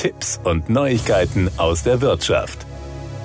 Tipps und Neuigkeiten aus der Wirtschaft.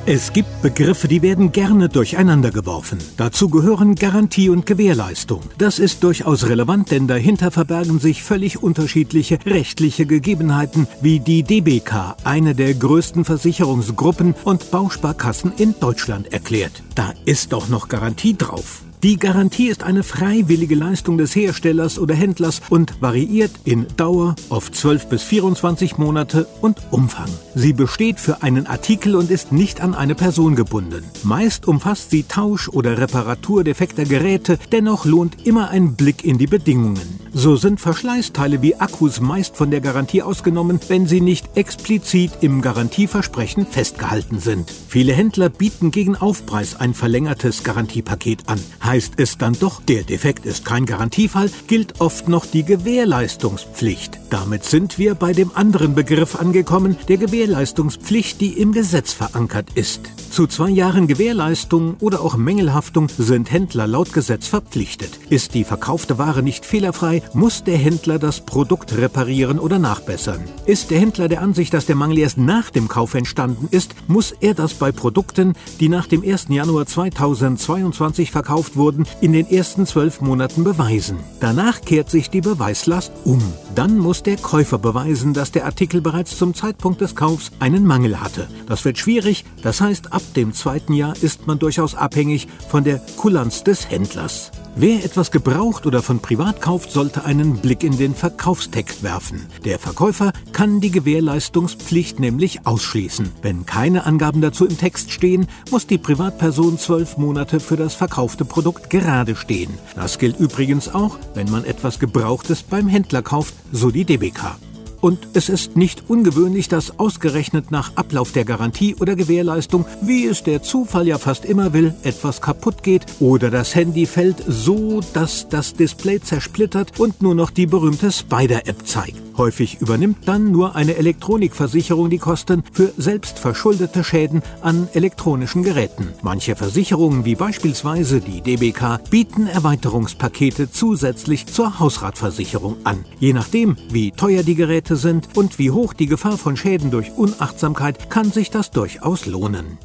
Es gibt Begriffe, die werden gerne durcheinander geworfen. Dazu gehören Garantie und Gewährleistung. Das ist durchaus relevant, denn dahinter verbergen sich völlig unterschiedliche rechtliche Gegebenheiten, wie die DBK, eine der größten Versicherungsgruppen und Bausparkassen in Deutschland erklärt. Da ist doch noch Garantie drauf. Die Garantie ist eine freiwillige Leistung des Herstellers oder Händlers und variiert in Dauer, oft 12 bis 24 Monate und Umfang. Sie besteht für einen Artikel und ist nicht an eine Person gebunden. Meist umfasst sie Tausch oder Reparatur defekter Geräte, dennoch lohnt immer ein Blick in die Bedingungen. So sind Verschleißteile wie Akkus meist von der Garantie ausgenommen, wenn sie nicht explizit im Garantieversprechen festgehalten sind. Viele Händler bieten gegen Aufpreis ein verlängertes Garantiepaket an. Heißt es dann doch, der Defekt ist kein Garantiefall, gilt oft noch die Gewährleistungspflicht. Damit sind wir bei dem anderen Begriff angekommen, der Gewährleistungspflicht, die im Gesetz verankert ist. Zu zwei Jahren Gewährleistung oder auch Mängelhaftung sind Händler laut Gesetz verpflichtet. Ist die verkaufte Ware nicht fehlerfrei, muss der Händler das Produkt reparieren oder nachbessern. Ist der Händler der Ansicht, dass der Mangel erst nach dem Kauf entstanden ist, muss er das bei Produkten, die nach dem 1. Januar 2022 verkauft wurden, in den ersten zwölf Monaten beweisen. Danach kehrt sich die Beweislast um. Dann muss der Käufer beweisen, dass der Artikel bereits zum Zeitpunkt des Kaufs einen Mangel hatte. Das wird schwierig, das heißt, ab dem zweiten Jahr ist man durchaus abhängig von der Kulanz des Händlers. Wer etwas gebraucht oder von privat kauft, sollte einen Blick in den Verkaufstext werfen. Der Verkäufer kann die Gewährleistungspflicht nämlich ausschließen. Wenn keine Angaben dazu im Text stehen, muss die Privatperson zwölf Monate für das verkaufte Produkt gerade stehen. Das gilt übrigens auch, wenn man etwas Gebrauchtes beim Händler kauft, so die DBK. Und es ist nicht ungewöhnlich, dass ausgerechnet nach Ablauf der Garantie oder Gewährleistung, wie es der Zufall ja fast immer will, etwas kaputt geht oder das Handy fällt so, dass das Display zersplittert und nur noch die berühmte Spider-App zeigt. Häufig übernimmt dann nur eine Elektronikversicherung die Kosten für selbstverschuldete Schäden an elektronischen Geräten. Manche Versicherungen, wie beispielsweise die DBK, bieten Erweiterungspakete zusätzlich zur Hausratversicherung an. Je nachdem, wie teuer die Geräte sind und wie hoch die Gefahr von Schäden durch Unachtsamkeit, kann sich das durchaus lohnen.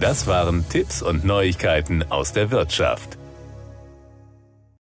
Das waren Tipps und Neuigkeiten aus der Wirtschaft.